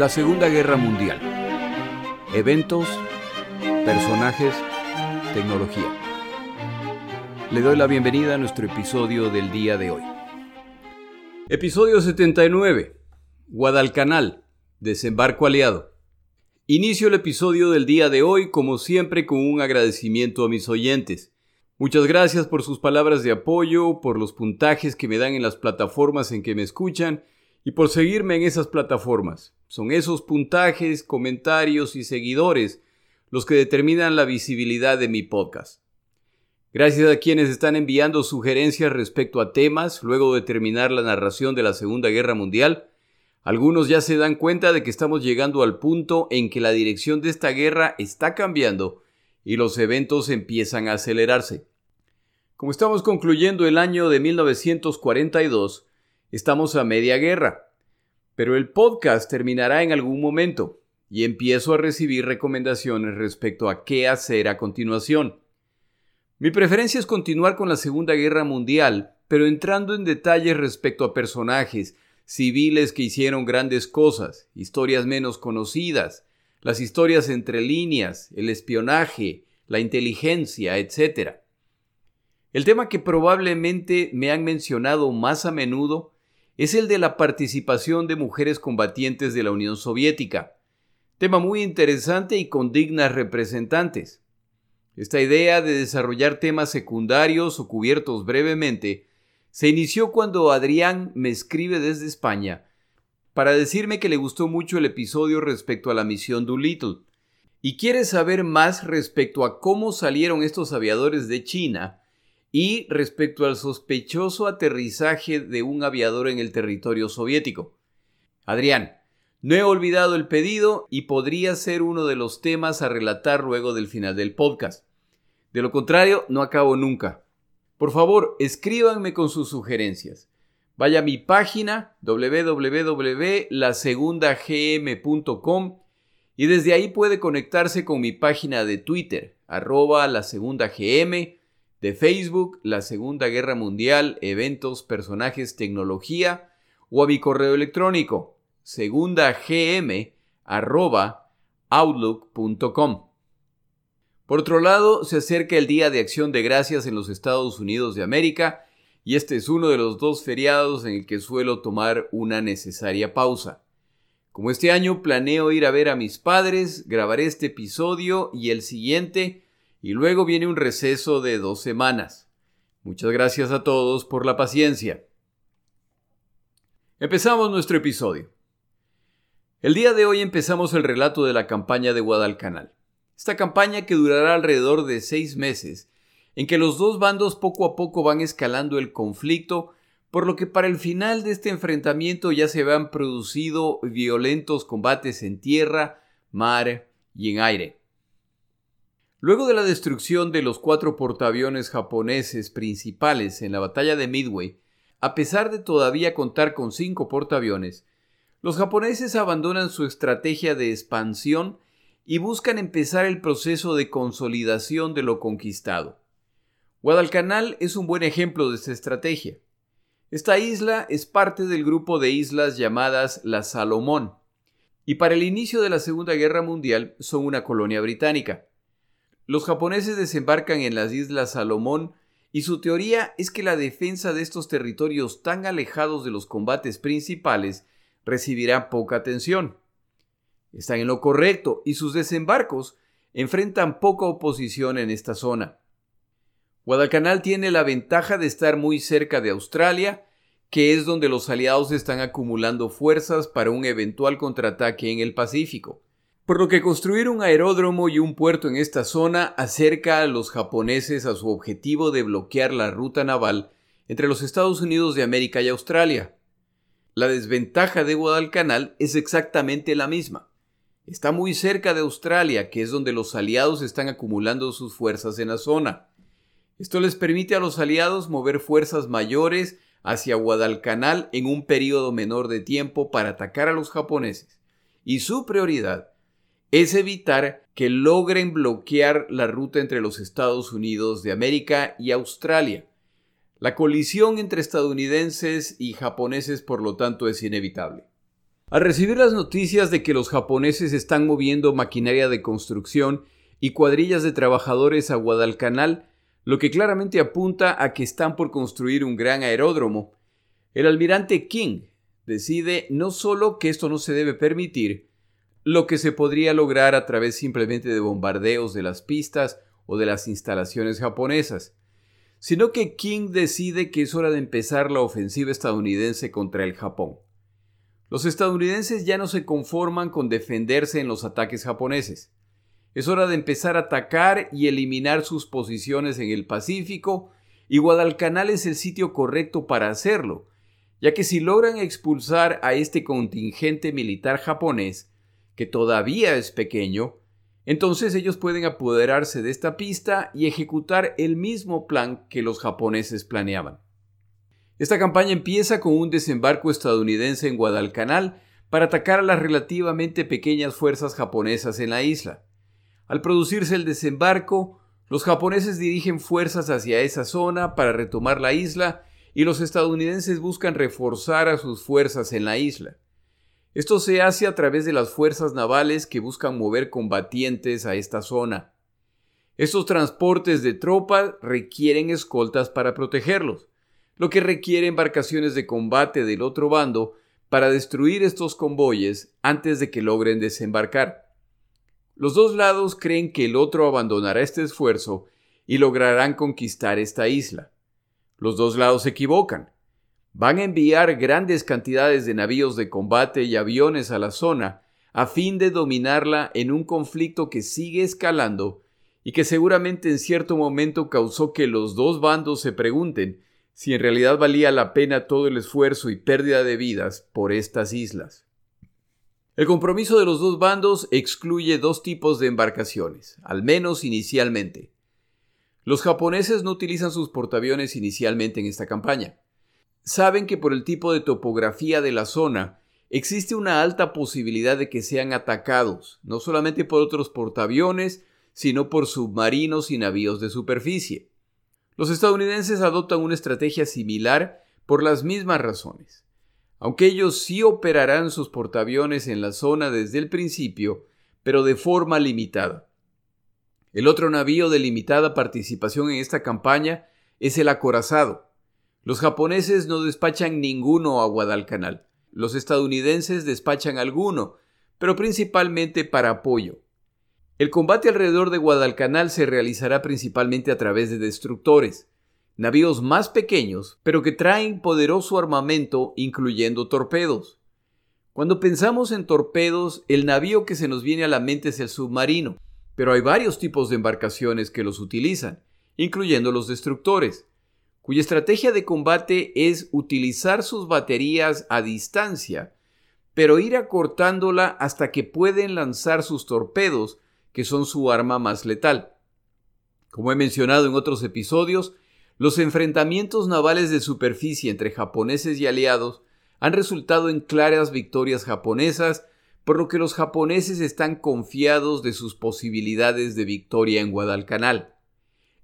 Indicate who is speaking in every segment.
Speaker 1: La Segunda Guerra Mundial. Eventos, personajes, tecnología. Le doy la bienvenida a nuestro episodio del día de hoy. Episodio 79. Guadalcanal. Desembarco aliado. Inicio el episodio del día de hoy como siempre con un agradecimiento a mis oyentes. Muchas gracias por sus palabras de apoyo, por los puntajes que me dan en las plataformas en que me escuchan y por seguirme en esas plataformas. Son esos puntajes, comentarios y seguidores los que determinan la visibilidad de mi podcast. Gracias a quienes están enviando sugerencias respecto a temas luego de terminar la narración de la Segunda Guerra Mundial. Algunos ya se dan cuenta de que estamos llegando al punto en que la dirección de esta guerra está cambiando y los eventos empiezan a acelerarse. Como estamos concluyendo el año de 1942, estamos a media guerra. Pero el podcast terminará en algún momento y empiezo a recibir recomendaciones respecto a qué hacer a continuación. Mi preferencia es continuar con la Segunda Guerra Mundial, pero entrando en detalles respecto a personajes, civiles que hicieron grandes cosas, historias menos conocidas, las historias entre líneas, el espionaje, la inteligencia, etc. El tema que probablemente me han mencionado más a menudo es el de la participación de mujeres combatientes de la Unión Soviética. Tema muy interesante y con dignas representantes. Esta idea de desarrollar temas secundarios o cubiertos brevemente se inició cuando Adrián me escribe desde España para decirme que le gustó mucho el episodio respecto a la misión Doolittle y quiere saber más respecto a cómo salieron estos aviadores de China y respecto al sospechoso aterrizaje de un aviador en el territorio soviético. Adrián, no he olvidado el pedido y podría ser uno de los temas a relatar luego del final del podcast. De lo contrario, no acabo nunca. Por favor, escríbanme con sus sugerencias. Vaya a mi página www.lasegundagm.com y desde ahí puede conectarse con mi página de Twitter, arroba la segunda GM, de Facebook, la Segunda Guerra Mundial, eventos, personajes, tecnología, o a mi correo electrónico, segundagm.outlook.com. Por otro lado, se acerca el Día de Acción de Gracias en los Estados Unidos de América, y este es uno de los dos feriados en el que suelo tomar una necesaria pausa. Como este año planeo ir a ver a mis padres, grabaré este episodio y el siguiente y luego viene un receso de dos semanas. Muchas gracias a todos por la paciencia. Empezamos nuestro episodio. El día de hoy empezamos el relato de la campaña de Guadalcanal. Esta campaña que durará alrededor de seis meses, en que los dos bandos poco a poco van escalando el conflicto, por lo que para el final de este enfrentamiento ya se han producido violentos combates en tierra, mar y en aire. Luego de la destrucción de los cuatro portaaviones japoneses principales en la batalla de Midway, a pesar de todavía contar con cinco portaaviones, los japoneses abandonan su estrategia de expansión y buscan empezar el proceso de consolidación de lo conquistado. Guadalcanal es un buen ejemplo de esta estrategia. Esta isla es parte del grupo de islas llamadas la Salomón, y para el inicio de la Segunda Guerra Mundial son una colonia británica. Los japoneses desembarcan en las Islas Salomón y su teoría es que la defensa de estos territorios tan alejados de los combates principales recibirá poca atención. Están en lo correcto y sus desembarcos enfrentan poca oposición en esta zona. Guadalcanal tiene la ventaja de estar muy cerca de Australia, que es donde los aliados están acumulando fuerzas para un eventual contraataque en el Pacífico por lo que construir un aeródromo y un puerto en esta zona acerca a los japoneses a su objetivo de bloquear la ruta naval entre los Estados Unidos de América y Australia. La desventaja de Guadalcanal es exactamente la misma. Está muy cerca de Australia, que es donde los aliados están acumulando sus fuerzas en la zona. Esto les permite a los aliados mover fuerzas mayores hacia Guadalcanal en un periodo menor de tiempo para atacar a los japoneses. Y su prioridad es evitar que logren bloquear la ruta entre los Estados Unidos de América y Australia. La colisión entre estadounidenses y japoneses, por lo tanto, es inevitable. Al recibir las noticias de que los japoneses están moviendo maquinaria de construcción y cuadrillas de trabajadores a Guadalcanal, lo que claramente apunta a que están por construir un gran aeródromo, el almirante King decide no solo que esto no se debe permitir, lo que se podría lograr a través simplemente de bombardeos de las pistas o de las instalaciones japonesas, sino que King decide que es hora de empezar la ofensiva estadounidense contra el Japón. Los estadounidenses ya no se conforman con defenderse en los ataques japoneses. Es hora de empezar a atacar y eliminar sus posiciones en el Pacífico, y Guadalcanal es el sitio correcto para hacerlo, ya que si logran expulsar a este contingente militar japonés, que todavía es pequeño, entonces ellos pueden apoderarse de esta pista y ejecutar el mismo plan que los japoneses planeaban. Esta campaña empieza con un desembarco estadounidense en Guadalcanal para atacar a las relativamente pequeñas fuerzas japonesas en la isla. Al producirse el desembarco, los japoneses dirigen fuerzas hacia esa zona para retomar la isla y los estadounidenses buscan reforzar a sus fuerzas en la isla. Esto se hace a través de las fuerzas navales que buscan mover combatientes a esta zona. Estos transportes de tropas requieren escoltas para protegerlos, lo que requiere embarcaciones de combate del otro bando para destruir estos convoyes antes de que logren desembarcar. Los dos lados creen que el otro abandonará este esfuerzo y lograrán conquistar esta isla. Los dos lados se equivocan. Van a enviar grandes cantidades de navíos de combate y aviones a la zona a fin de dominarla en un conflicto que sigue escalando y que seguramente en cierto momento causó que los dos bandos se pregunten si en realidad valía la pena todo el esfuerzo y pérdida de vidas por estas islas. El compromiso de los dos bandos excluye dos tipos de embarcaciones, al menos inicialmente. Los japoneses no utilizan sus portaaviones inicialmente en esta campaña. Saben que por el tipo de topografía de la zona existe una alta posibilidad de que sean atacados, no solamente por otros portaaviones, sino por submarinos y navíos de superficie. Los estadounidenses adoptan una estrategia similar por las mismas razones. Aunque ellos sí operarán sus portaaviones en la zona desde el principio, pero de forma limitada. El otro navío de limitada participación en esta campaña es el acorazado. Los japoneses no despachan ninguno a Guadalcanal. Los estadounidenses despachan alguno, pero principalmente para apoyo. El combate alrededor de Guadalcanal se realizará principalmente a través de destructores, navíos más pequeños, pero que traen poderoso armamento, incluyendo torpedos. Cuando pensamos en torpedos, el navío que se nos viene a la mente es el submarino, pero hay varios tipos de embarcaciones que los utilizan, incluyendo los destructores, cuya estrategia de combate es utilizar sus baterías a distancia, pero ir acortándola hasta que pueden lanzar sus torpedos, que son su arma más letal. Como he mencionado en otros episodios, los enfrentamientos navales de superficie entre japoneses y aliados han resultado en claras victorias japonesas por lo que los japoneses están confiados de sus posibilidades de victoria en Guadalcanal.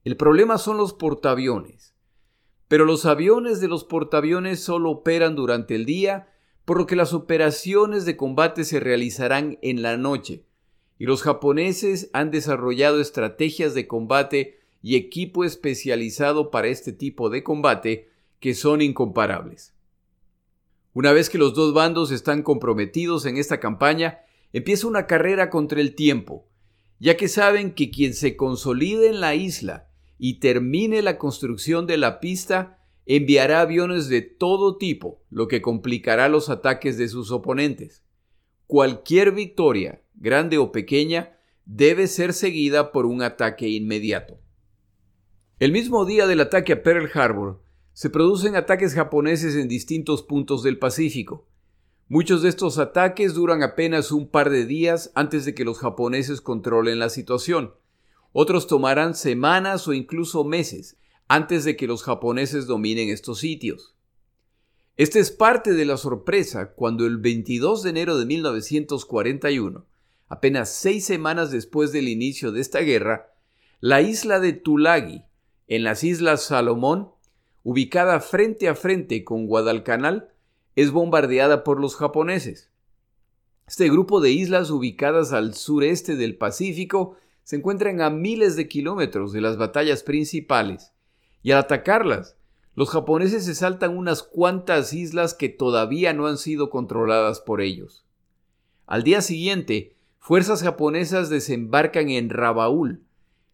Speaker 1: El problema son los portaaviones. Pero los aviones de los portaaviones solo operan durante el día, por lo que las operaciones de combate se realizarán en la noche, y los japoneses han desarrollado estrategias de combate y equipo especializado para este tipo de combate que son incomparables. Una vez que los dos bandos están comprometidos en esta campaña, empieza una carrera contra el tiempo, ya que saben que quien se consolide en la isla y termine la construcción de la pista enviará aviones de todo tipo, lo que complicará los ataques de sus oponentes. Cualquier victoria, grande o pequeña, debe ser seguida por un ataque inmediato. El mismo día del ataque a Pearl Harbor, se producen ataques japoneses en distintos puntos del Pacífico. Muchos de estos ataques duran apenas un par de días antes de que los japoneses controlen la situación. Otros tomarán semanas o incluso meses antes de que los japoneses dominen estos sitios. Esta es parte de la sorpresa cuando el 22 de enero de 1941, apenas seis semanas después del inicio de esta guerra, la isla de Tulagi, en las Islas Salomón, ubicada frente a frente con Guadalcanal, es bombardeada por los japoneses. Este grupo de islas ubicadas al sureste del Pacífico se encuentran a miles de kilómetros de las batallas principales, y al atacarlas, los japoneses se saltan unas cuantas islas que todavía no han sido controladas por ellos. Al día siguiente, fuerzas japonesas desembarcan en Rabaul,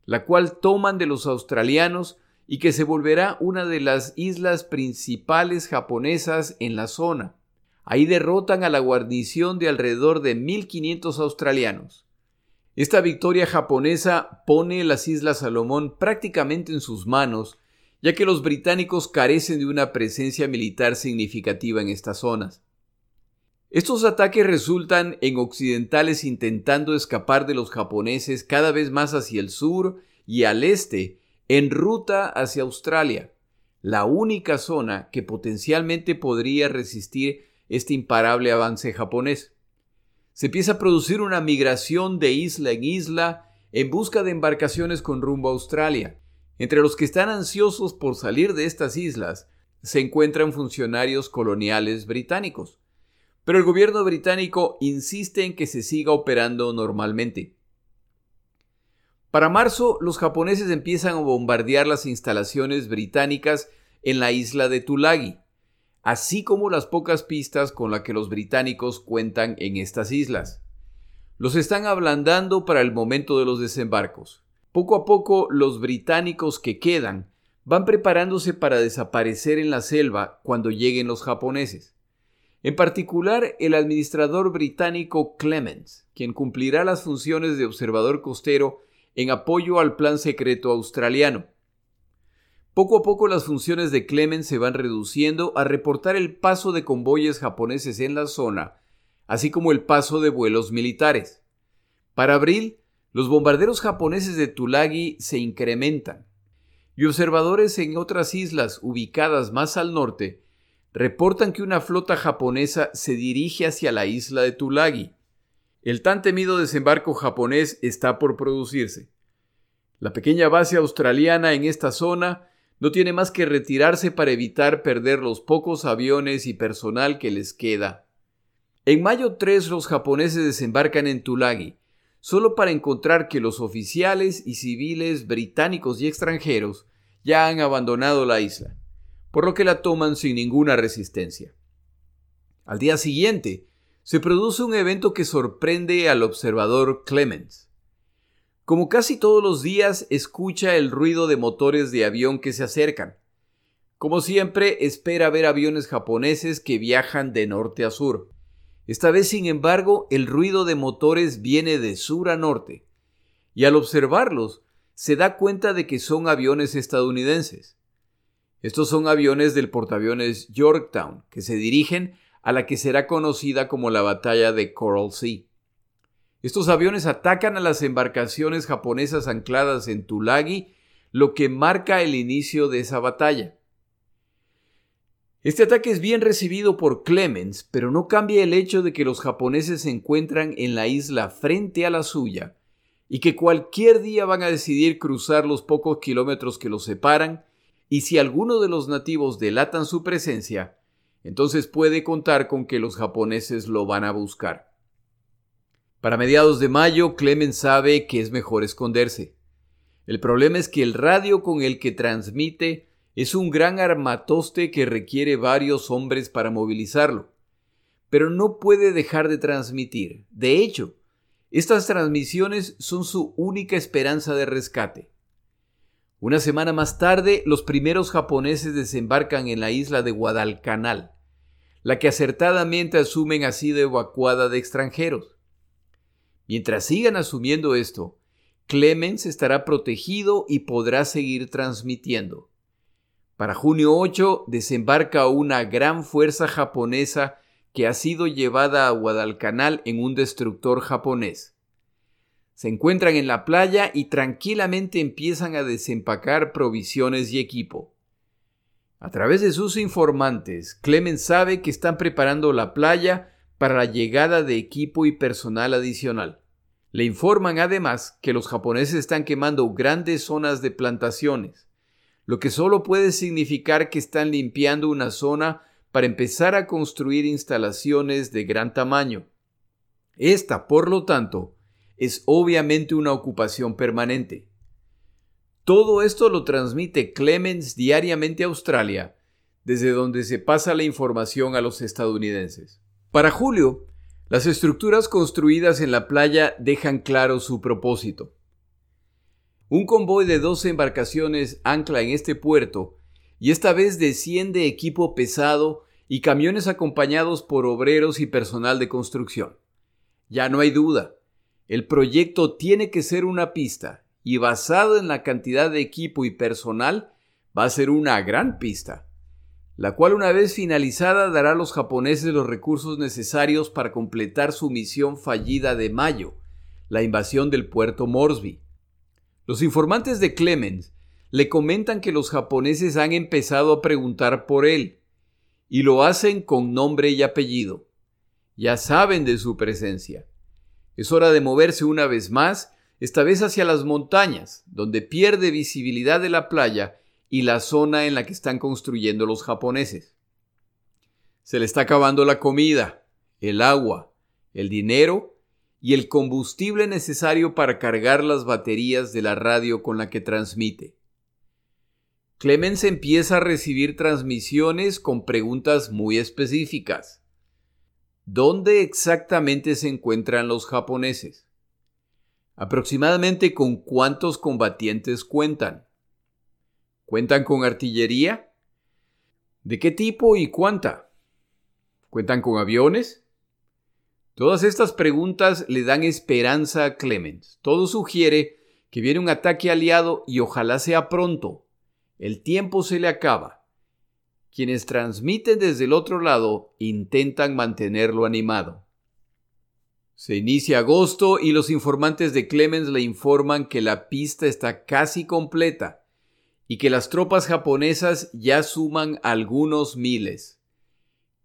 Speaker 1: la cual toman de los australianos y que se volverá una de las islas principales japonesas en la zona. Ahí derrotan a la guarnición de alrededor de 1.500 australianos. Esta victoria japonesa pone las Islas Salomón prácticamente en sus manos, ya que los británicos carecen de una presencia militar significativa en estas zonas. Estos ataques resultan en occidentales intentando escapar de los japoneses cada vez más hacia el sur y al este, en ruta hacia Australia, la única zona que potencialmente podría resistir este imparable avance japonés. Se empieza a producir una migración de isla en isla en busca de embarcaciones con rumbo a Australia. Entre los que están ansiosos por salir de estas islas se encuentran funcionarios coloniales británicos. Pero el gobierno británico insiste en que se siga operando normalmente. Para marzo, los japoneses empiezan a bombardear las instalaciones británicas en la isla de Tulagi, así como las pocas pistas con las que los británicos cuentan en estas islas. Los están ablandando para el momento de los desembarcos. Poco a poco, los británicos que quedan van preparándose para desaparecer en la selva cuando lleguen los japoneses. En particular, el administrador británico Clemens, quien cumplirá las funciones de observador costero en apoyo al plan secreto australiano. Poco a poco las funciones de Clemens se van reduciendo a reportar el paso de convoyes japoneses en la zona, así como el paso de vuelos militares. Para abril, los bombarderos japoneses de Tulagi se incrementan, y observadores en otras islas ubicadas más al norte reportan que una flota japonesa se dirige hacia la isla de Tulagi. El tan temido desembarco japonés está por producirse. La pequeña base australiana en esta zona no tiene más que retirarse para evitar perder los pocos aviones y personal que les queda. En mayo 3 los japoneses desembarcan en Tulagi, solo para encontrar que los oficiales y civiles británicos y extranjeros ya han abandonado la isla por lo que la toman sin ninguna resistencia. Al día siguiente, se produce un evento que sorprende al observador Clemens. Como casi todos los días, escucha el ruido de motores de avión que se acercan. Como siempre, espera ver aviones japoneses que viajan de norte a sur. Esta vez, sin embargo, el ruido de motores viene de sur a norte, y al observarlos, se da cuenta de que son aviones estadounidenses. Estos son aviones del portaaviones Yorktown, que se dirigen a la que será conocida como la batalla de Coral Sea. Estos aviones atacan a las embarcaciones japonesas ancladas en Tulagi, lo que marca el inicio de esa batalla. Este ataque es bien recibido por Clemens, pero no cambia el hecho de que los japoneses se encuentran en la isla frente a la suya y que cualquier día van a decidir cruzar los pocos kilómetros que los separan y si alguno de los nativos delatan su presencia, entonces puede contar con que los japoneses lo van a buscar. Para mediados de mayo, Clemens sabe que es mejor esconderse. El problema es que el radio con el que transmite es un gran armatoste que requiere varios hombres para movilizarlo. Pero no puede dejar de transmitir. De hecho, estas transmisiones son su única esperanza de rescate. Una semana más tarde, los primeros japoneses desembarcan en la isla de Guadalcanal, la que acertadamente asumen ha sido evacuada de extranjeros. Mientras sigan asumiendo esto, Clemens estará protegido y podrá seguir transmitiendo. Para junio 8 desembarca una gran fuerza japonesa que ha sido llevada a Guadalcanal en un destructor japonés. Se encuentran en la playa y tranquilamente empiezan a desempacar provisiones y equipo. A través de sus informantes, Clemens sabe que están preparando la playa para la llegada de equipo y personal adicional. Le informan además que los japoneses están quemando grandes zonas de plantaciones, lo que solo puede significar que están limpiando una zona para empezar a construir instalaciones de gran tamaño. Esta, por lo tanto, es obviamente una ocupación permanente. Todo esto lo transmite Clemens diariamente a Australia, desde donde se pasa la información a los estadounidenses. Para Julio, las estructuras construidas en la playa dejan claro su propósito. Un convoy de 12 embarcaciones ancla en este puerto y esta vez desciende equipo pesado y camiones acompañados por obreros y personal de construcción. Ya no hay duda, el proyecto tiene que ser una pista y basado en la cantidad de equipo y personal va a ser una gran pista, la cual una vez finalizada dará a los japoneses los recursos necesarios para completar su misión fallida de mayo, la invasión del puerto Moresby. Los informantes de Clemens le comentan que los japoneses han empezado a preguntar por él, y lo hacen con nombre y apellido. Ya saben de su presencia. Es hora de moverse una vez más, esta vez hacia las montañas, donde pierde visibilidad de la playa y la zona en la que están construyendo los japoneses. Se le está acabando la comida, el agua, el dinero y el combustible necesario para cargar las baterías de la radio con la que transmite. Clemens empieza a recibir transmisiones con preguntas muy específicas. ¿Dónde exactamente se encuentran los japoneses? Aproximadamente con cuántos combatientes cuentan. ¿Cuentan con artillería? ¿De qué tipo y cuánta? ¿Cuentan con aviones? Todas estas preguntas le dan esperanza a Clemens. Todo sugiere que viene un ataque aliado y ojalá sea pronto, el tiempo se le acaba. Quienes transmiten desde el otro lado intentan mantenerlo animado. Se inicia agosto y los informantes de Clemens le informan que la pista está casi completa y que las tropas japonesas ya suman algunos miles.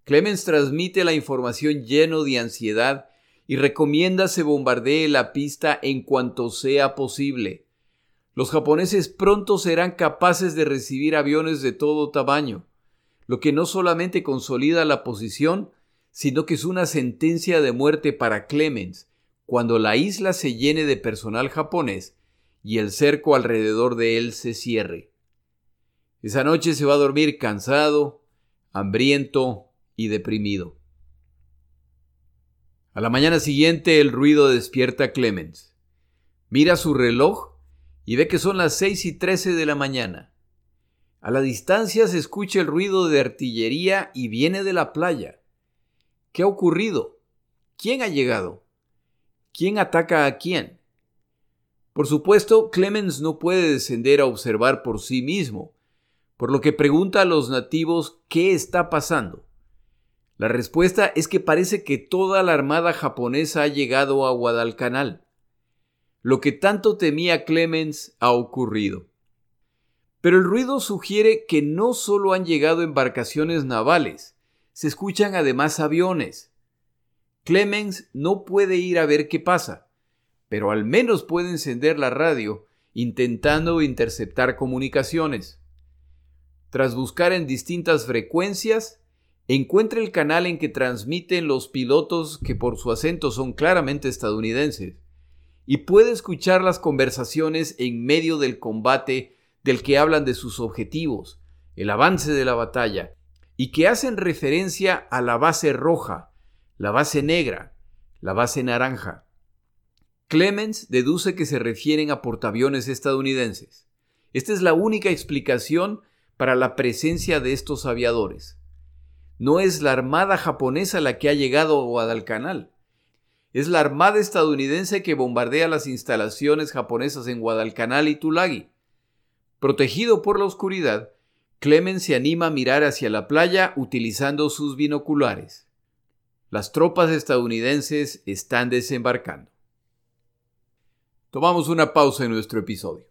Speaker 1: Clemens transmite la información lleno de ansiedad y recomienda se bombardee la pista en cuanto sea posible. Los japoneses pronto serán capaces de recibir aviones de todo tamaño, lo que no solamente consolida la posición, sino que es una sentencia de muerte para Clemens cuando la isla se llene de personal japonés y el cerco alrededor de él se cierre. Esa noche se va a dormir cansado, hambriento y deprimido. A la mañana siguiente el ruido despierta a Clemens. Mira su reloj y ve que son las seis y trece de la mañana. A la distancia se escucha el ruido de artillería y viene de la playa. ¿Qué ha ocurrido? ¿Quién ha llegado? ¿Quién ataca a quién? Por supuesto, Clemens no puede descender a observar por sí mismo, por lo que pregunta a los nativos qué está pasando. La respuesta es que parece que toda la armada japonesa ha llegado a Guadalcanal. Lo que tanto temía Clemens ha ocurrido. Pero el ruido sugiere que no solo han llegado embarcaciones navales, se escuchan además aviones. Clemens no puede ir a ver qué pasa, pero al menos puede encender la radio intentando interceptar comunicaciones. Tras buscar en distintas frecuencias, encuentra el canal en que transmiten los pilotos que por su acento son claramente estadounidenses y puede escuchar las conversaciones en medio del combate del que hablan de sus objetivos, el avance de la batalla, y que hacen referencia a la base roja, la base negra, la base naranja. Clemens deduce que se refieren a portaaviones estadounidenses. Esta es la única explicación para la presencia de estos aviadores. No es la armada japonesa la que ha llegado a Guadalcanal. Es la Armada estadounidense que bombardea las instalaciones japonesas en Guadalcanal y Tulagi. Protegido por la oscuridad, Clemens se anima a mirar hacia la playa utilizando sus binoculares. Las tropas estadounidenses están desembarcando. Tomamos una pausa en nuestro episodio.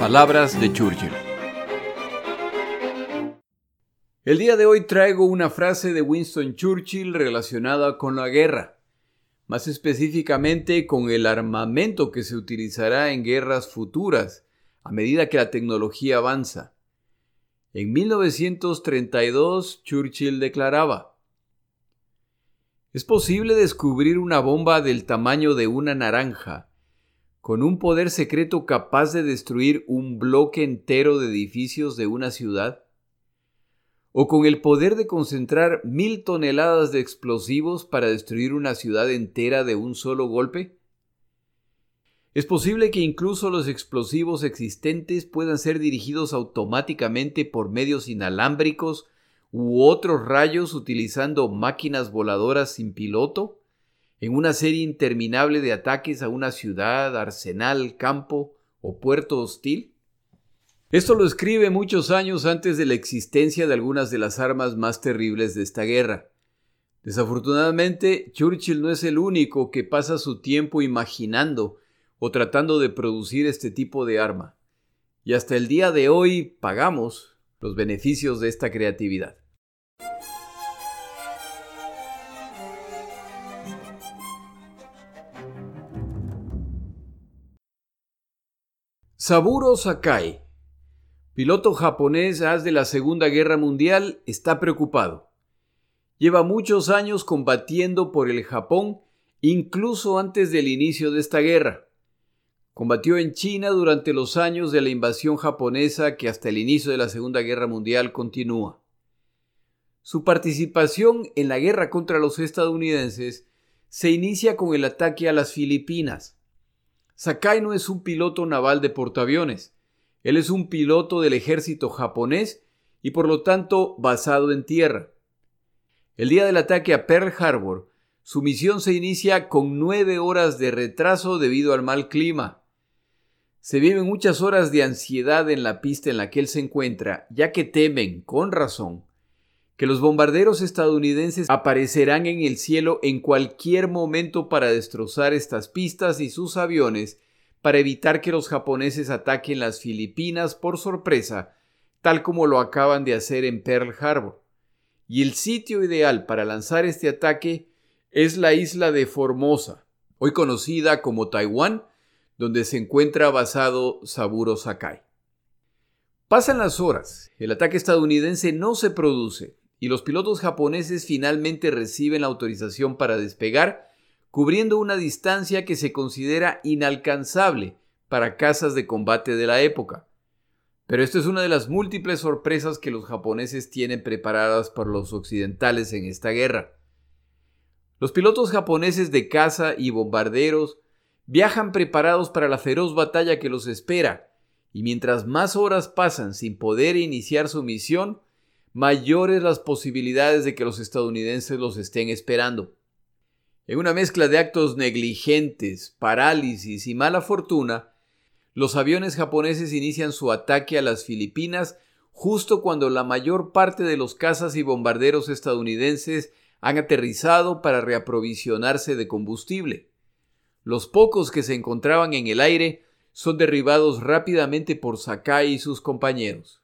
Speaker 1: Palabras de Churchill. El día de hoy traigo una frase de Winston Churchill relacionada con la guerra, más específicamente con el armamento que se utilizará en guerras futuras a medida que la tecnología avanza. En 1932, Churchill declaraba, Es posible descubrir una bomba del tamaño de una naranja, con un poder secreto capaz de destruir un bloque entero de edificios de una ciudad, o con el poder de concentrar mil toneladas de explosivos para destruir una ciudad entera de un solo golpe? Es posible que incluso los explosivos existentes puedan ser dirigidos automáticamente por medios inalámbricos u otros rayos utilizando máquinas voladoras sin piloto en una serie interminable de ataques a una ciudad, arsenal, campo o puerto hostil? Esto lo escribe muchos años antes de la existencia de algunas de las armas más terribles de esta guerra. Desafortunadamente, Churchill no es el único que pasa su tiempo imaginando o tratando de producir este tipo de arma. Y hasta el día de hoy pagamos los beneficios de esta creatividad. Saburo Sakai, piloto japonés haz de la Segunda Guerra Mundial, está preocupado. Lleva muchos años combatiendo por el Japón, incluso antes del inicio de esta guerra. Combatió en China durante los años de la invasión japonesa que hasta el inicio de la Segunda Guerra Mundial continúa. Su participación en la guerra contra los estadounidenses se inicia con el ataque a las Filipinas. Sakai no es un piloto naval de portaaviones, él es un piloto del ejército japonés y por lo tanto basado en tierra. El día del ataque a Pearl Harbor, su misión se inicia con nueve horas de retraso debido al mal clima. Se viven muchas horas de ansiedad en la pista en la que él se encuentra, ya que temen, con razón, que los bombarderos estadounidenses aparecerán en el cielo en cualquier momento para destrozar estas pistas y sus aviones para evitar que los japoneses ataquen las Filipinas por sorpresa, tal como lo acaban de hacer en Pearl Harbor. Y el sitio ideal para lanzar este ataque es la isla de Formosa, hoy conocida como Taiwán, donde se encuentra basado Saburo Sakai. Pasan las horas, el ataque estadounidense no se produce y los pilotos japoneses finalmente reciben la autorización para despegar, cubriendo una distancia que se considera inalcanzable para casas de combate de la época. Pero esto es una de las múltiples sorpresas que los japoneses tienen preparadas para los occidentales en esta guerra. Los pilotos japoneses de caza y bombarderos viajan preparados para la feroz batalla que los espera, y mientras más horas pasan sin poder iniciar su misión, mayores las posibilidades de que los estadounidenses los estén esperando. En una mezcla de actos negligentes, parálisis y mala fortuna, los aviones japoneses inician su ataque a las Filipinas justo cuando la mayor parte de los cazas y bombarderos estadounidenses han aterrizado para reaprovisionarse de combustible. Los pocos que se encontraban en el aire son derribados rápidamente por Sakai y sus compañeros.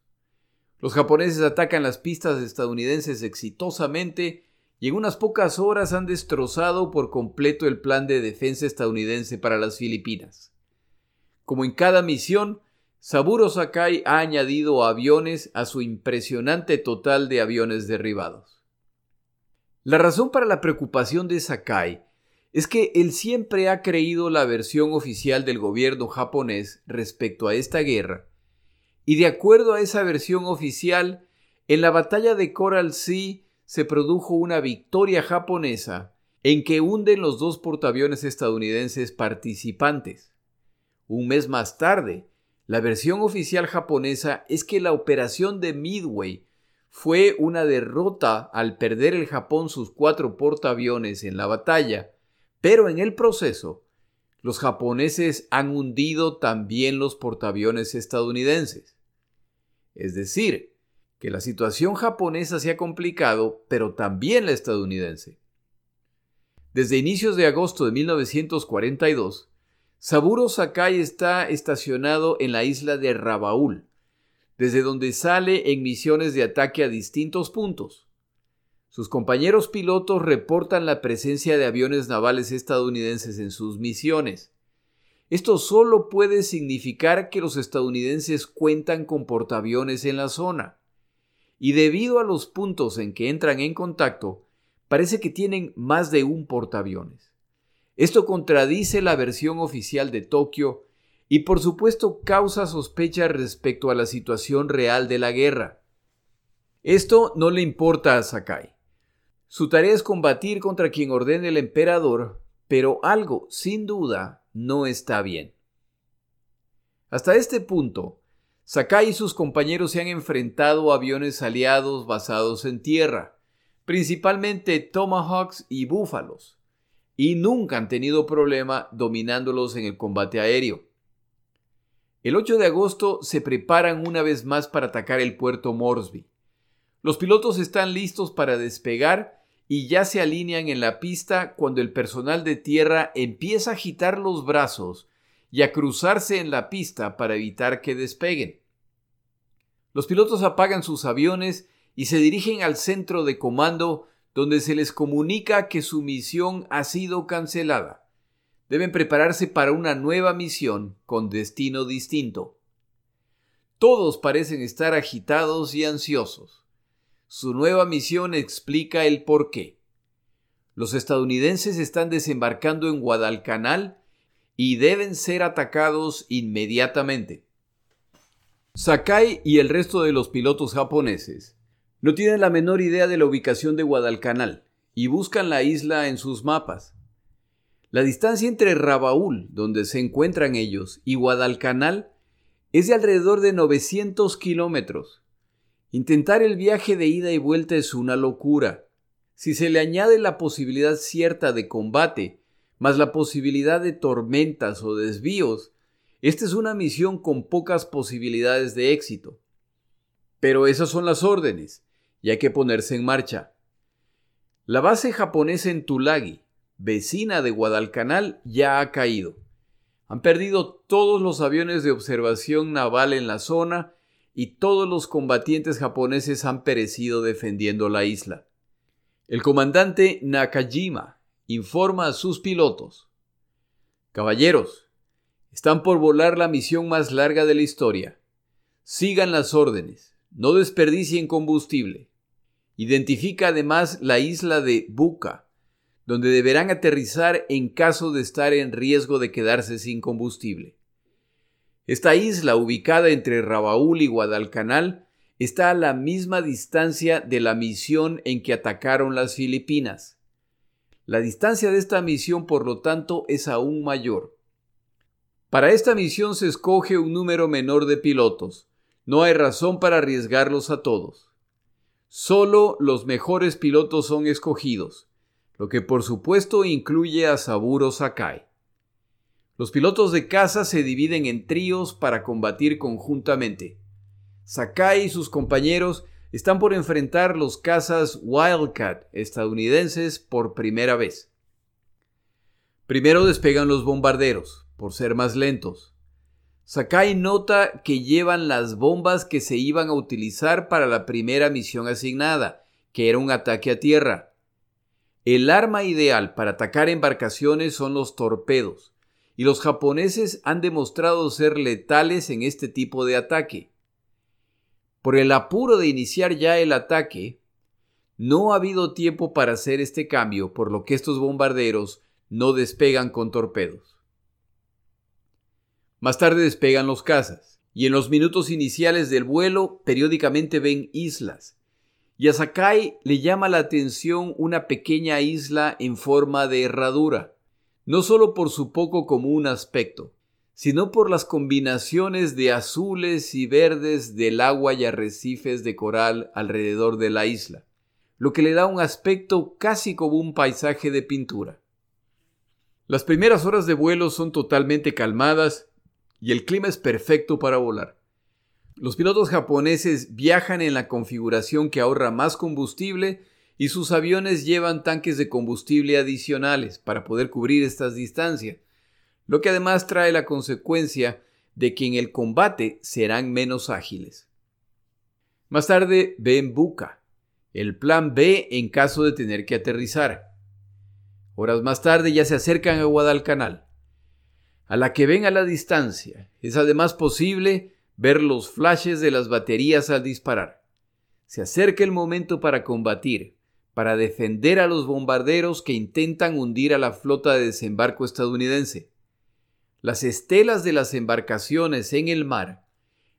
Speaker 1: Los japoneses atacan las pistas estadounidenses exitosamente y en unas pocas horas han destrozado por completo el plan de defensa estadounidense para las Filipinas. Como en cada misión, Saburo Sakai ha añadido aviones a su impresionante total de aviones derribados. La razón para la preocupación de Sakai es que él siempre ha creído la versión oficial del gobierno japonés respecto a esta guerra, y de acuerdo a esa versión oficial, en la batalla de Coral Sea se produjo una victoria japonesa en que hunden los dos portaaviones estadounidenses participantes. Un mes más tarde, la versión oficial japonesa es que la operación de Midway fue una derrota al perder el Japón sus cuatro portaaviones en la batalla, pero en el proceso, los japoneses han hundido también los portaaviones estadounidenses. Es decir, que la situación japonesa se ha complicado, pero también la estadounidense. Desde inicios de agosto de 1942, Saburo Sakai está estacionado en la isla de Rabaul, desde donde sale en misiones de ataque a distintos puntos. Sus compañeros pilotos reportan la presencia de aviones navales estadounidenses en sus misiones. Esto solo puede significar que los estadounidenses cuentan con portaaviones en la zona. y debido a los puntos en que entran en contacto, parece que tienen más de un portaaviones. Esto contradice la versión oficial de Tokio y por supuesto causa sospechas respecto a la situación real de la guerra. Esto no le importa a Sakai. Su tarea es combatir contra quien ordene el emperador, pero algo, sin duda, no está bien. Hasta este punto, Sakai y sus compañeros se han enfrentado a aviones aliados basados en tierra, principalmente Tomahawks y Búfalos, y nunca han tenido problema dominándolos en el combate aéreo. El 8 de agosto se preparan una vez más para atacar el puerto Moresby. Los pilotos están listos para despegar y ya se alinean en la pista cuando el personal de tierra empieza a agitar los brazos y a cruzarse en la pista para evitar que despeguen. Los pilotos apagan sus aviones y se dirigen al centro de comando donde se les comunica que su misión ha sido cancelada. Deben prepararse para una nueva misión con destino distinto. Todos parecen estar agitados y ansiosos. Su nueva misión explica el por qué. Los estadounidenses están desembarcando en Guadalcanal y deben ser atacados inmediatamente. Sakai y el resto de los pilotos japoneses no tienen la menor idea de la ubicación de Guadalcanal y buscan la isla en sus mapas. La distancia entre Rabaul, donde se encuentran ellos, y Guadalcanal es de alrededor de 900 kilómetros. Intentar el viaje de ida y vuelta es una locura. Si se le añade la posibilidad cierta de combate, más la posibilidad de tormentas o desvíos, esta es una misión con pocas posibilidades de éxito. Pero esas son las órdenes, y hay que ponerse en marcha. La base japonesa en Tulagi, vecina de Guadalcanal, ya ha caído. Han perdido todos los aviones de observación naval en la zona y todos los combatientes japoneses han perecido defendiendo la isla. El comandante Nakajima informa a sus pilotos. Caballeros, están por volar la misión más larga de la historia. Sigan las órdenes, no desperdicien combustible. Identifica además la isla de Buka, donde deberán aterrizar en caso de estar en riesgo de quedarse sin combustible. Esta isla, ubicada entre Rabaul y Guadalcanal, está a la misma distancia de la misión en que atacaron las Filipinas. La distancia de esta misión, por lo tanto, es aún mayor. Para esta misión se escoge un número menor de pilotos. No hay razón para arriesgarlos a todos. Solo los mejores pilotos son escogidos lo que por supuesto incluye a Saburo Sakai. Los pilotos de caza se dividen en tríos para combatir conjuntamente. Sakai y sus compañeros están por enfrentar los cazas Wildcat estadounidenses por primera vez. Primero despegan los bombarderos, por ser más lentos. Sakai nota que llevan las bombas que se iban a utilizar para la primera misión asignada, que era un ataque a tierra. El arma ideal para atacar embarcaciones son los torpedos, y los japoneses han demostrado ser letales en este tipo de ataque. Por el apuro de iniciar ya el ataque, no ha habido tiempo para hacer este cambio, por lo que estos bombarderos no despegan con torpedos. Más tarde despegan los cazas, y en los minutos iniciales del vuelo periódicamente ven islas, y a Sakai le llama la atención una pequeña isla en forma de herradura, no solo por su poco común aspecto, sino por las combinaciones de azules y verdes del agua y arrecifes de coral alrededor de la isla, lo que le da un aspecto casi como un paisaje de pintura. Las primeras horas de vuelo son totalmente calmadas y el clima es perfecto para volar. Los pilotos japoneses viajan en la configuración que ahorra más combustible y sus aviones llevan tanques de combustible adicionales para poder cubrir estas distancias, lo que además trae la consecuencia de que en el combate serán menos ágiles. Más tarde ven Buka, el plan B en caso de tener que aterrizar. Horas más tarde ya se acercan a Guadalcanal. A la que ven a la distancia, es además posible ver los flashes de las baterías al disparar. Se acerca el momento para combatir, para defender a los bombarderos que intentan hundir a la flota de desembarco estadounidense. Las estelas de las embarcaciones en el mar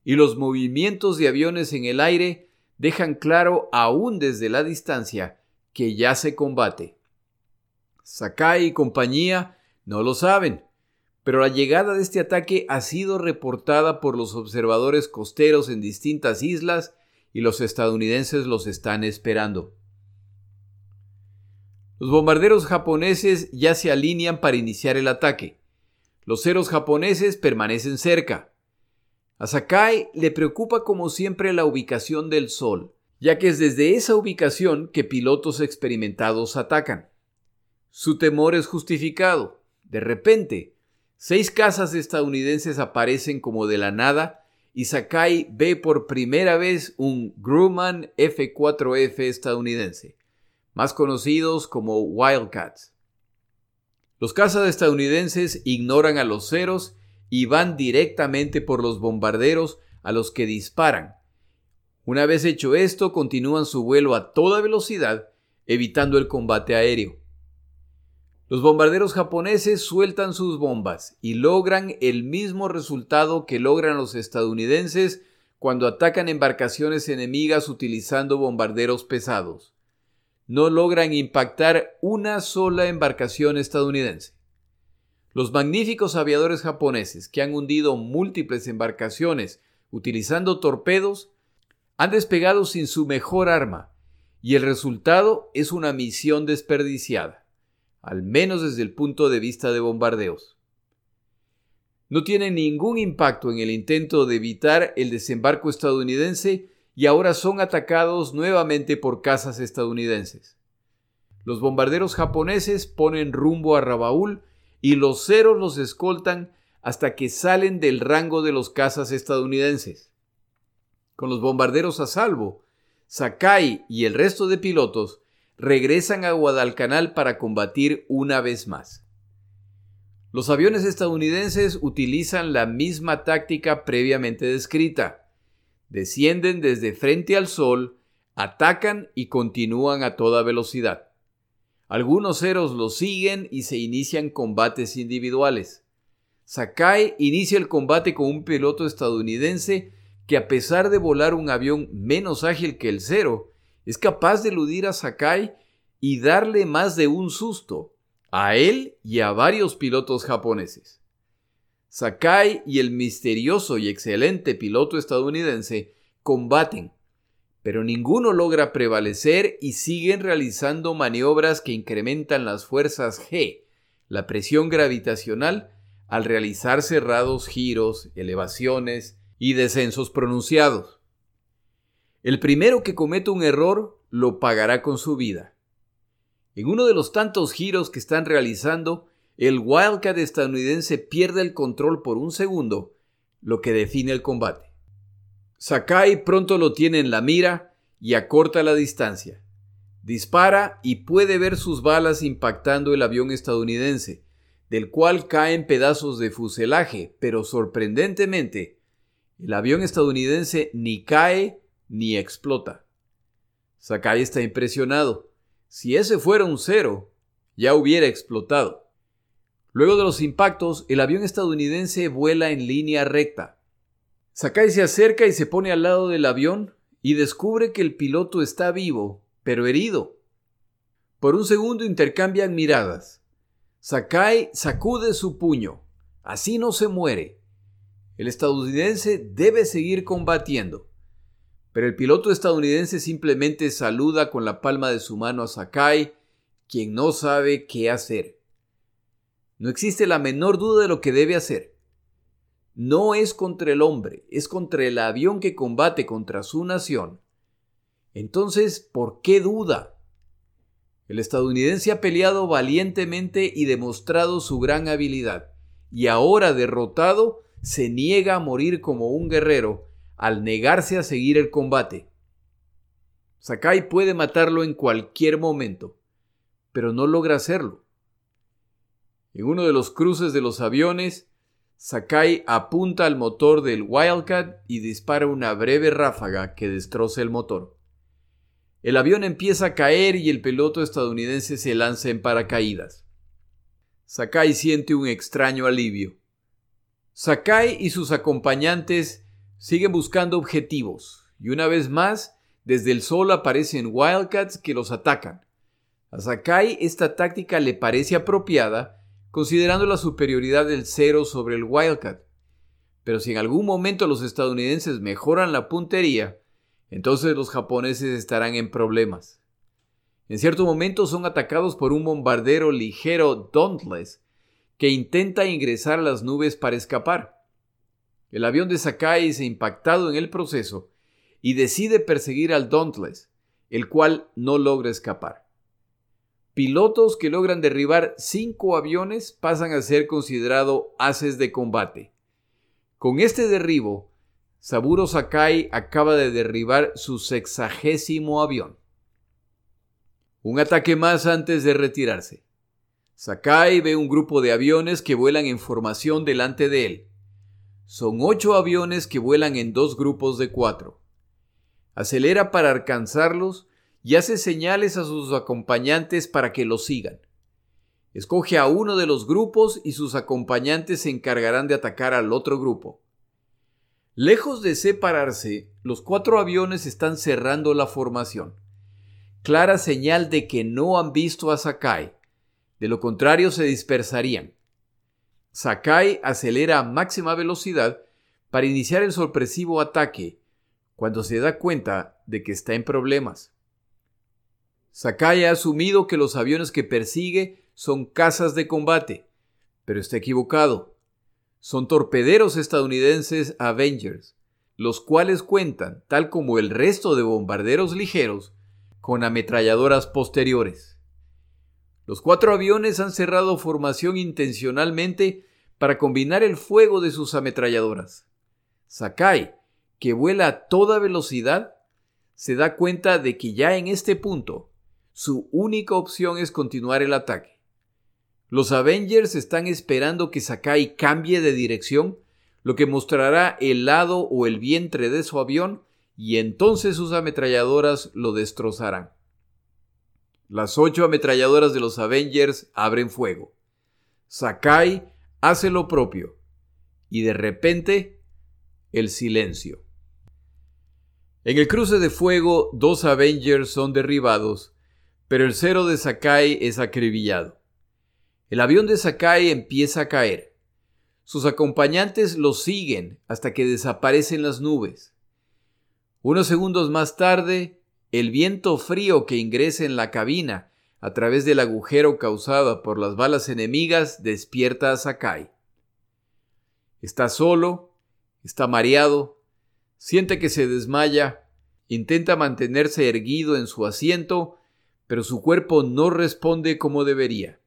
Speaker 1: y los movimientos de aviones en el aire dejan claro aún desde la distancia que ya se combate. Sakai y compañía no lo saben, pero la llegada de este ataque ha sido reportada por los observadores costeros en distintas islas y los estadounidenses los están esperando. Los bombarderos japoneses ya se alinean para iniciar el ataque. Los ceros japoneses permanecen cerca. A Sakai le preocupa como siempre la ubicación del Sol, ya que es desde esa ubicación que pilotos experimentados atacan. Su temor es justificado. De repente, seis casas estadounidenses aparecen como de la nada y Sakai ve por primera vez un Grumman F-4F estadounidense, más conocidos como Wildcats. Los cazas estadounidenses ignoran a los ceros y van directamente por los bombarderos a los que disparan. Una vez hecho esto, continúan su vuelo a toda velocidad, evitando el combate aéreo. Los bombarderos japoneses sueltan sus bombas y logran el mismo resultado que logran los estadounidenses cuando atacan embarcaciones enemigas utilizando bombarderos pesados. No logran impactar una sola embarcación estadounidense. Los magníficos aviadores japoneses que han hundido múltiples embarcaciones utilizando torpedos han despegado sin su mejor arma y el resultado es una misión desperdiciada al menos desde el punto de vista de bombardeos. No tienen ningún impacto en el intento de evitar el desembarco estadounidense y ahora son atacados nuevamente por cazas estadounidenses. Los bombarderos japoneses ponen rumbo a Rabaul y los ceros los escoltan hasta que salen del rango de los cazas estadounidenses. Con los bombarderos a salvo, Sakai y el resto de pilotos regresan a Guadalcanal para combatir una vez más. Los aviones estadounidenses utilizan la misma táctica previamente descrita. Descienden desde frente al sol, atacan y continúan a toda velocidad. Algunos ceros los siguen y se inician combates individuales. Sakai inicia el combate con un piloto estadounidense que a pesar de volar un avión menos ágil que el cero, es capaz de eludir a Sakai y darle más de un susto a él y a varios pilotos japoneses. Sakai y el misterioso y excelente piloto estadounidense combaten, pero ninguno logra prevalecer y siguen realizando maniobras que incrementan las fuerzas G, la presión gravitacional, al realizar cerrados giros, elevaciones y descensos pronunciados. El primero que cometa un error lo pagará con su vida. En uno de los tantos giros que están realizando, el Wildcat estadounidense pierde el control por un segundo, lo que define el combate. Sakai pronto lo tiene en la mira y acorta la distancia. Dispara y puede ver sus balas impactando el avión estadounidense, del cual caen pedazos de fuselaje, pero sorprendentemente, el avión estadounidense ni cae ni explota. Sakai está impresionado. Si ese fuera un cero, ya hubiera explotado. Luego de los impactos, el avión estadounidense vuela en línea recta. Sakai se acerca y se pone al lado del avión y descubre que el piloto está vivo, pero herido. Por un segundo intercambian miradas. Sakai sacude su puño. Así no se muere. El estadounidense debe seguir combatiendo pero el piloto estadounidense simplemente saluda con la palma de su mano a Sakai, quien no sabe qué hacer. No existe la menor duda de lo que debe hacer. No es contra el hombre, es contra el avión que combate contra su nación. Entonces, ¿por qué duda? El estadounidense ha peleado valientemente y demostrado su gran habilidad, y ahora derrotado, se niega a morir como un guerrero al negarse a seguir el combate. Sakai puede matarlo en cualquier momento, pero no logra hacerlo. En uno de los cruces de los aviones, Sakai apunta al motor del Wildcat y dispara una breve ráfaga que destroza el motor. El avión empieza a caer y el piloto estadounidense se lanza en paracaídas. Sakai siente un extraño alivio. Sakai y sus acompañantes siguen buscando objetivos, y una vez más, desde el sol aparecen Wildcats que los atacan. A Sakai esta táctica le parece apropiada, considerando la superioridad del cero sobre el Wildcat. Pero si en algún momento los estadounidenses mejoran la puntería, entonces los japoneses estarán en problemas. En cierto momento son atacados por un bombardero ligero Dauntless que intenta ingresar a las nubes para escapar. El avión de Sakai se impactado en el proceso y decide perseguir al Dauntless, el cual no logra escapar. Pilotos que logran derribar cinco aviones pasan a ser considerados haces de combate. Con este derribo, Saburo Sakai acaba de derribar su sexagésimo avión. Un ataque más antes de retirarse. Sakai ve un grupo de aviones que vuelan en formación delante de él. Son ocho aviones que vuelan en dos grupos de cuatro. Acelera para alcanzarlos y hace señales a sus acompañantes para que lo sigan. Escoge a uno de los grupos y sus acompañantes se encargarán de atacar al otro grupo. Lejos de separarse, los cuatro aviones están cerrando la formación. Clara señal de que no han visto a Sakai. De lo contrario se dispersarían. Sakai acelera a máxima velocidad para iniciar el sorpresivo ataque cuando se da cuenta de que está en problemas. Sakai ha asumido que los aviones que persigue son cazas de combate, pero está equivocado. Son torpederos estadounidenses Avengers, los cuales cuentan, tal como el resto de bombarderos ligeros, con ametralladoras posteriores. Los cuatro aviones han cerrado formación intencionalmente para combinar el fuego de sus ametralladoras. Sakai, que vuela a toda velocidad, se da cuenta de que ya en este punto su única opción es continuar el ataque. Los Avengers están esperando que Sakai cambie de dirección, lo que mostrará el lado o el vientre de su avión y entonces sus ametralladoras lo destrozarán. Las ocho ametralladoras de los Avengers abren fuego. Sakai hace lo propio y de repente el silencio. En el cruce de fuego, dos Avengers son derribados pero el cero de Sakai es acribillado. El avión de Sakai empieza a caer. Sus acompañantes lo siguen hasta que desaparecen las nubes. Unos segundos más tarde, el viento frío que ingresa en la cabina a través del agujero causado por las balas enemigas despierta a Sakai. Está solo, está mareado, siente que se desmaya, intenta mantenerse erguido en su asiento pero su cuerpo no responde como debería.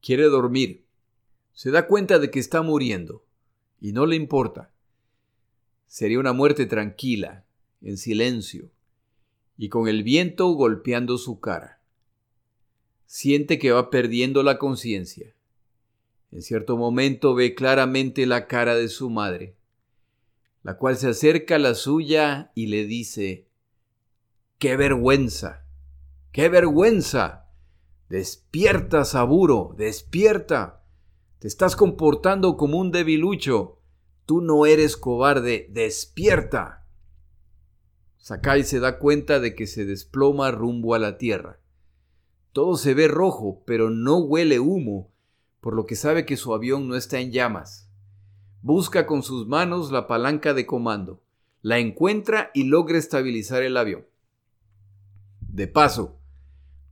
Speaker 1: Quiere dormir. Se da cuenta de que está muriendo, y no le importa. Sería una muerte tranquila, en silencio, y con el viento golpeando su cara. Siente que va perdiendo la conciencia. En cierto momento ve claramente la cara de su madre, la cual se acerca a la suya y le dice, ¡Qué vergüenza! ¡Qué vergüenza! Despierta, Saburo, despierta. Te estás comportando como un debilucho. Tú no eres cobarde, despierta. Sakai se da cuenta de que se desploma rumbo a la tierra. Todo se ve rojo, pero no huele humo, por lo que sabe que su avión no está en llamas. Busca con sus manos la palanca de comando, la encuentra y logra estabilizar el avión. De paso,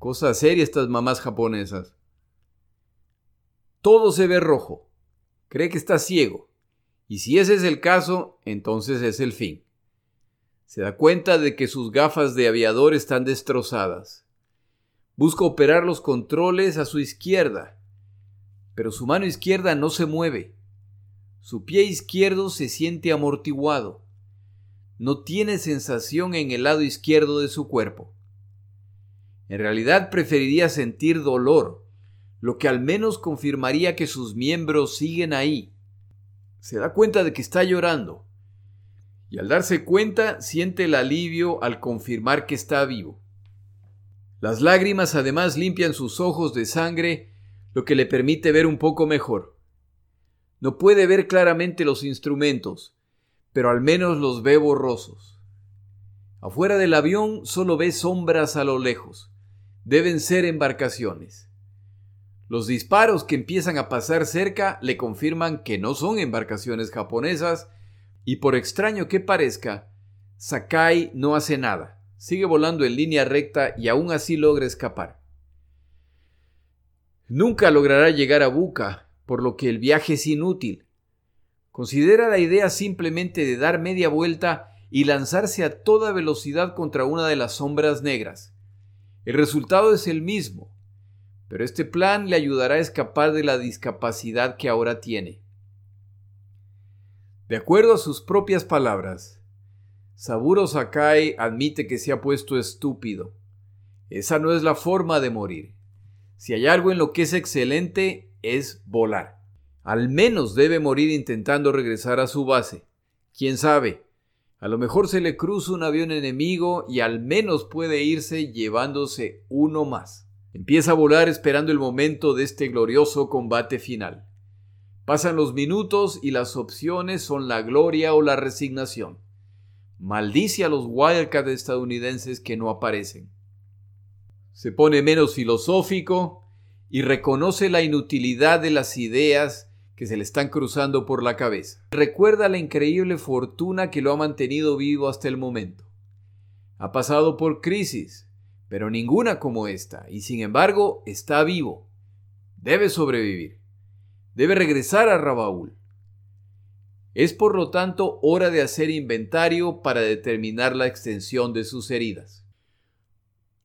Speaker 1: Cosa seria estas mamás japonesas. Todo se ve rojo. Cree que está ciego. Y si ese es el caso, entonces es el fin. Se da cuenta de que sus gafas de aviador están destrozadas. Busca operar los controles a su izquierda, pero su mano izquierda no se mueve. Su pie izquierdo se siente amortiguado. No tiene sensación en el lado izquierdo de su cuerpo. En realidad preferiría sentir dolor, lo que al menos confirmaría que sus miembros siguen ahí. Se da cuenta de que está llorando, y al darse cuenta siente el alivio al confirmar que está vivo. Las lágrimas además limpian sus ojos de sangre, lo que le permite ver un poco mejor. No puede ver claramente los instrumentos, pero al menos los ve borrosos. Afuera del avión solo ve sombras a lo lejos. Deben ser embarcaciones. Los disparos que empiezan a pasar cerca le confirman que no son embarcaciones japonesas y por extraño que parezca, Sakai no hace nada. Sigue volando en línea recta y aún así logra escapar. Nunca logrará llegar a Buka, por lo que el viaje es inútil. Considera la idea simplemente de dar media vuelta y lanzarse a toda velocidad contra una de las sombras negras. El resultado es el mismo, pero este plan le ayudará a escapar de la discapacidad que ahora tiene. De acuerdo a sus propias palabras, Saburo Sakai admite que se ha puesto estúpido. Esa no es la forma de morir. Si hay algo en lo que es excelente, es volar. Al menos debe morir intentando regresar a su base. ¿Quién sabe? A lo mejor se le cruza un avión enemigo y al menos puede irse llevándose uno más. Empieza a volar esperando el momento de este glorioso combate final. Pasan los minutos y las opciones son la gloria o la resignación. Maldice a los Wildcats estadounidenses que no aparecen. Se pone menos filosófico y reconoce la inutilidad de las ideas que se le están cruzando por la cabeza. Recuerda la increíble fortuna que lo ha mantenido vivo hasta el momento. Ha pasado por crisis, pero ninguna como esta, y sin embargo está vivo. Debe sobrevivir. Debe regresar a Rabaul. Es por lo tanto hora de hacer inventario para determinar la extensión de sus heridas.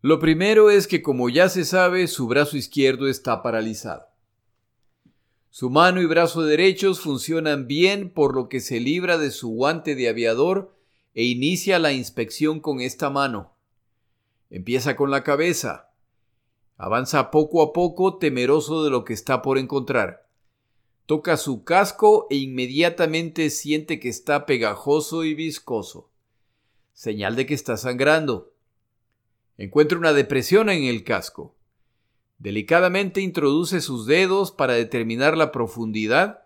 Speaker 1: Lo primero es que, como ya se sabe, su brazo izquierdo está paralizado. Su mano y brazo derechos funcionan bien por lo que se libra de su guante de aviador e inicia la inspección con esta mano. Empieza con la cabeza. Avanza poco a poco temeroso de lo que está por encontrar. Toca su casco e inmediatamente siente que está pegajoso y viscoso. Señal de que está sangrando. Encuentra una depresión en el casco. Delicadamente introduce sus dedos para determinar la profundidad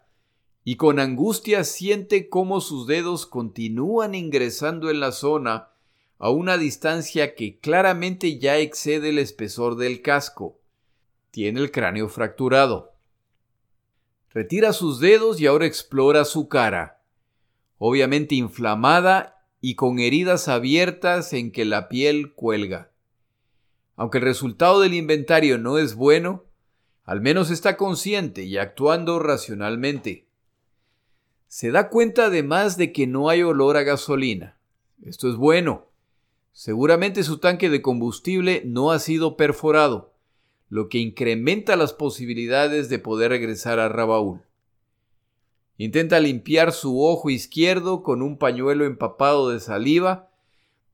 Speaker 1: y con angustia siente cómo sus dedos continúan ingresando en la zona a una distancia que claramente ya excede el espesor del casco. Tiene el cráneo fracturado. Retira sus dedos y ahora explora su cara, obviamente inflamada y con heridas abiertas en que la piel cuelga. Aunque el resultado del inventario no es bueno, al menos está consciente y actuando racionalmente. Se da cuenta además de que no hay olor a gasolina. Esto es bueno. Seguramente su tanque de combustible no ha sido perforado, lo que incrementa las posibilidades de poder regresar a Rabaul. Intenta limpiar su ojo izquierdo con un pañuelo empapado de saliva,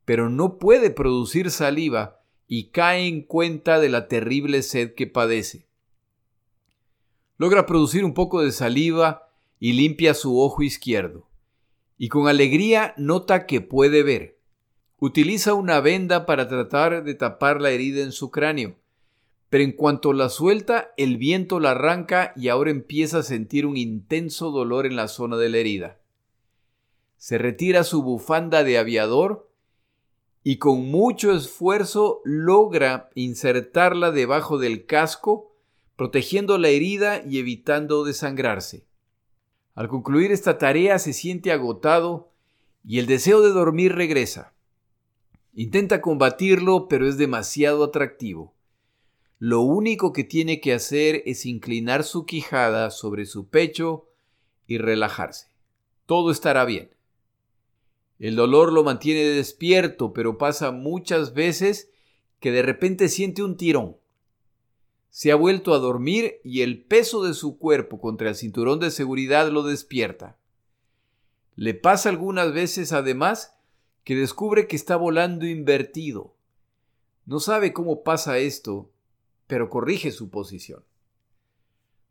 Speaker 1: pero no puede producir saliva y cae en cuenta de la terrible sed que padece. Logra producir un poco de saliva y limpia su ojo izquierdo, y con alegría nota que puede ver. Utiliza una venda para tratar de tapar la herida en su cráneo, pero en cuanto la suelta, el viento la arranca y ahora empieza a sentir un intenso dolor en la zona de la herida. Se retira su bufanda de aviador y con mucho esfuerzo logra insertarla debajo del casco, protegiendo la herida y evitando desangrarse. Al concluir esta tarea se siente agotado y el deseo de dormir regresa. Intenta combatirlo, pero es demasiado atractivo. Lo único que tiene que hacer es inclinar su quijada sobre su pecho y relajarse. Todo estará bien. El dolor lo mantiene despierto, pero pasa muchas veces que de repente siente un tirón. Se ha vuelto a dormir y el peso de su cuerpo contra el cinturón de seguridad lo despierta. Le pasa algunas veces además que descubre que está volando invertido. No sabe cómo pasa esto, pero corrige su posición.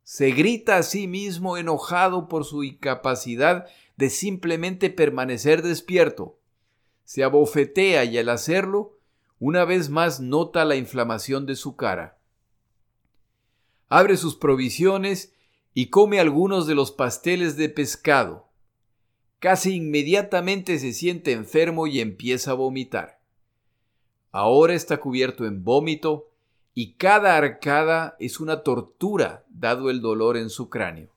Speaker 1: Se grita a sí mismo enojado por su incapacidad de simplemente permanecer despierto. Se abofetea y al hacerlo, una vez más nota la inflamación de su cara. Abre sus provisiones y come algunos de los pasteles de pescado. Casi inmediatamente se siente enfermo y empieza a vomitar. Ahora está cubierto en vómito y cada arcada es una tortura dado el dolor en su cráneo.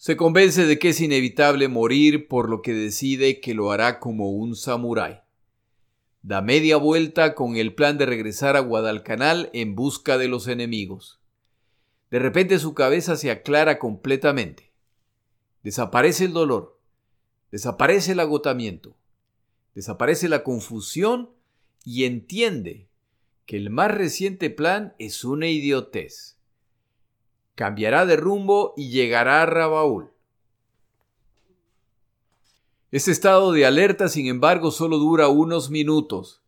Speaker 1: Se convence de que es inevitable morir, por lo que decide que lo hará como un samurái. Da media vuelta con el plan de regresar a Guadalcanal en busca de los enemigos. De repente su cabeza se aclara completamente. Desaparece el dolor, desaparece el agotamiento, desaparece la confusión y entiende que el más reciente plan es una idiotez cambiará de rumbo y llegará a Rabaul. Este estado de alerta, sin embargo, solo dura unos minutos,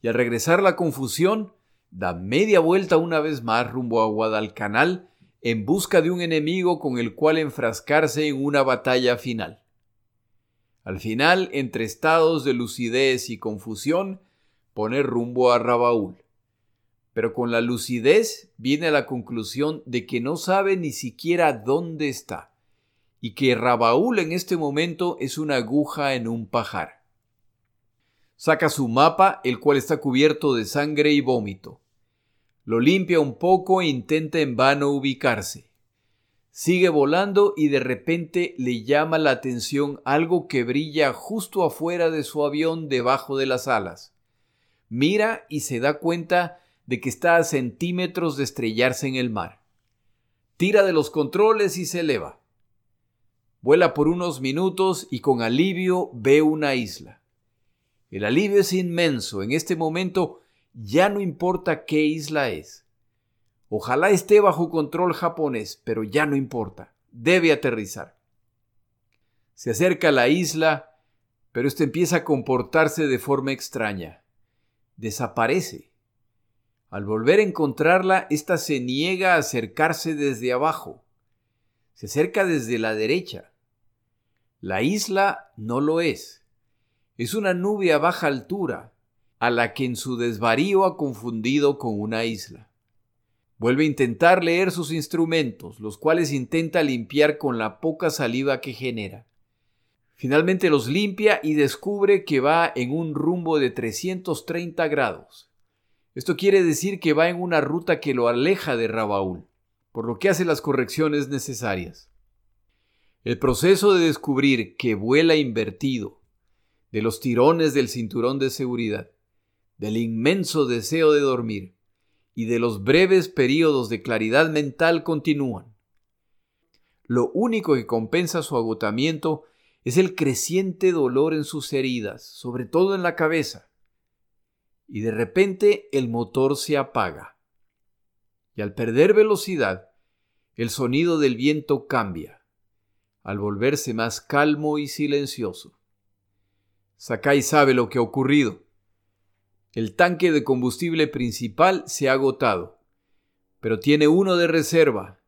Speaker 1: y al regresar la confusión, da media vuelta una vez más rumbo a Guadalcanal en busca de un enemigo con el cual enfrascarse en una batalla final. Al final, entre estados de lucidez y confusión, pone rumbo a Rabaul pero con la lucidez viene a la conclusión de que no sabe ni siquiera dónde está, y que Rabaúl en este momento es una aguja en un pajar. Saca su mapa, el cual está cubierto de sangre y vómito. Lo limpia un poco e intenta en vano ubicarse. Sigue volando y de repente le llama la atención algo que brilla justo afuera de su avión debajo de las alas. Mira y se da cuenta de que está a centímetros de estrellarse en el mar. Tira de los controles y se eleva. Vuela por unos minutos y con alivio ve una isla. El alivio es inmenso. En este momento ya no importa qué isla es. Ojalá esté bajo control japonés, pero ya no importa. Debe aterrizar. Se acerca a la isla, pero éste empieza a comportarse de forma extraña. Desaparece. Al volver a encontrarla, ésta se niega a acercarse desde abajo. Se acerca desde la derecha. La isla no lo es. Es una nube a baja altura, a la que en su desvarío ha confundido con una isla. Vuelve a intentar leer sus instrumentos, los cuales intenta limpiar con la poca saliva que genera. Finalmente los limpia y descubre que va en un rumbo de 330 grados. Esto quiere decir que va en una ruta que lo aleja de Rabaul, por lo que hace las correcciones necesarias. El proceso de descubrir que vuela invertido, de los tirones del cinturón de seguridad, del inmenso deseo de dormir y de los breves periodos de claridad mental continúan. Lo único que compensa su agotamiento es el creciente dolor en sus heridas, sobre todo en la cabeza, y de repente el motor se apaga. Y al perder velocidad, el sonido del viento cambia, al volverse más calmo y silencioso. Sakai sabe lo que ha ocurrido. El tanque de combustible principal se ha agotado, pero tiene uno de reserva.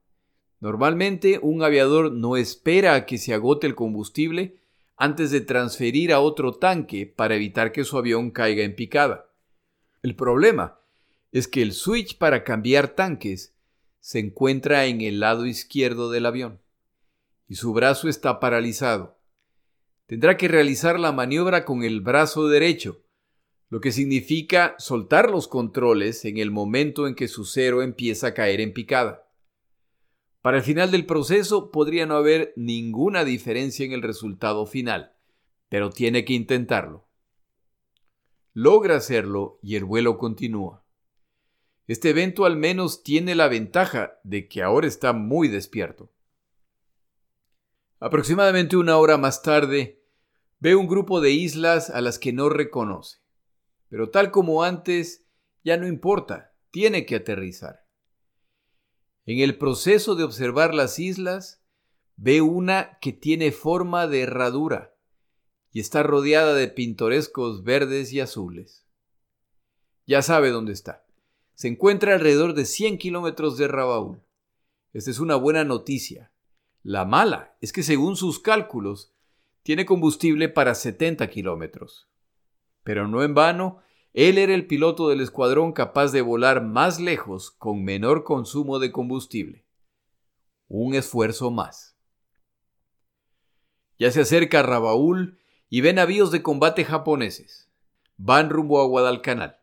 Speaker 1: Normalmente un aviador no espera a que se agote el combustible antes de transferir a otro tanque para evitar que su avión caiga en picada. El problema es que el switch para cambiar tanques se encuentra en el lado izquierdo del avión y su brazo está paralizado. Tendrá que realizar la maniobra con el brazo derecho, lo que significa soltar los controles en el momento en que su cero empieza a caer en picada. Para el final del proceso podría no haber ninguna diferencia en el resultado final, pero tiene que intentarlo logra hacerlo y el vuelo continúa. Este evento al menos tiene la ventaja de que ahora está muy despierto. Aproximadamente una hora más tarde, ve un grupo de islas a las que no reconoce. Pero tal como antes, ya no importa, tiene que aterrizar. En el proceso de observar las islas, ve una que tiene forma de herradura y está rodeada de pintorescos verdes y azules. Ya sabe dónde está. Se encuentra alrededor de 100 kilómetros de Rabaul. Esta es una buena noticia. La mala es que según sus cálculos, tiene combustible para 70 kilómetros. Pero no en vano, Él era el piloto del escuadrón capaz de volar más lejos con menor consumo de combustible. Un esfuerzo más. Ya se acerca Rabaul y ve navíos de combate japoneses. Van rumbo a Guadalcanal.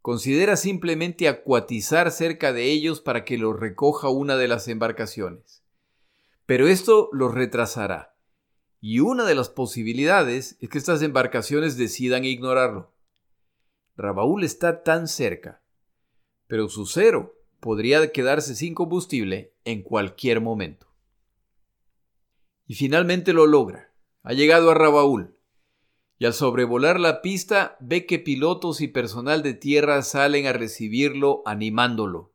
Speaker 1: Considera simplemente acuatizar cerca de ellos para que los recoja una de las embarcaciones. Pero esto los retrasará. Y una de las posibilidades es que estas embarcaciones decidan ignorarlo. Rabaul está tan cerca, pero su cero podría quedarse sin combustible en cualquier momento. Y finalmente lo logra. Ha llegado a Rabaul. Y al sobrevolar la pista ve que pilotos y personal de tierra salen a recibirlo animándolo.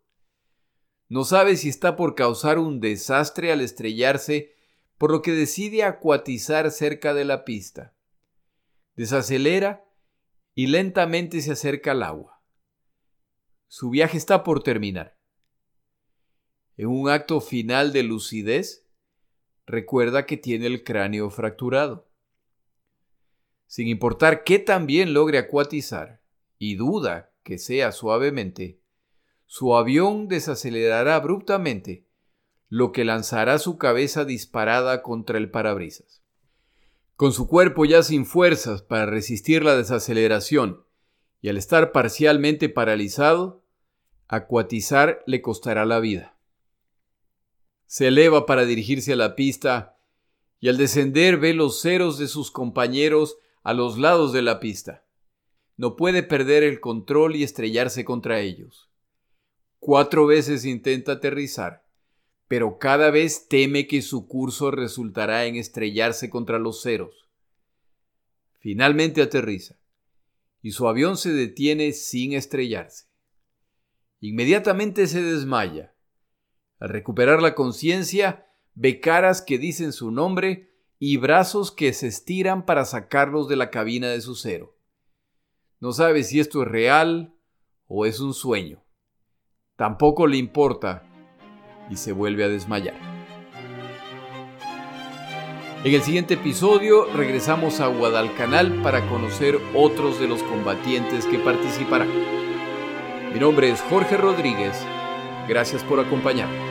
Speaker 1: No sabe si está por causar un desastre al estrellarse, por lo que decide acuatizar cerca de la pista. Desacelera y lentamente se acerca al agua. Su viaje está por terminar. En un acto final de lucidez, recuerda que tiene el cráneo fracturado. Sin importar qué tan bien logre acuatizar, y duda que sea suavemente, su avión desacelerará abruptamente, lo que lanzará su cabeza disparada contra el parabrisas. Con su cuerpo ya sin fuerzas para resistir la desaceleración y al estar parcialmente paralizado, acuatizar le costará la vida. Se eleva para dirigirse a la pista y al descender ve los ceros de sus compañeros a los lados de la pista. No puede perder el control y estrellarse contra ellos. Cuatro veces intenta aterrizar, pero cada vez teme que su curso resultará en estrellarse contra los ceros. Finalmente aterriza, y su avión se detiene sin estrellarse. Inmediatamente se desmaya. Al recuperar la conciencia, ve caras que dicen su nombre y brazos que se estiran para sacarlos de la cabina de su cero. No sabe si esto es real o es un sueño. Tampoco le importa y se vuelve a desmayar. En el siguiente episodio regresamos a Guadalcanal para conocer otros de los combatientes que participarán. Mi nombre es Jorge Rodríguez. Gracias por acompañarme.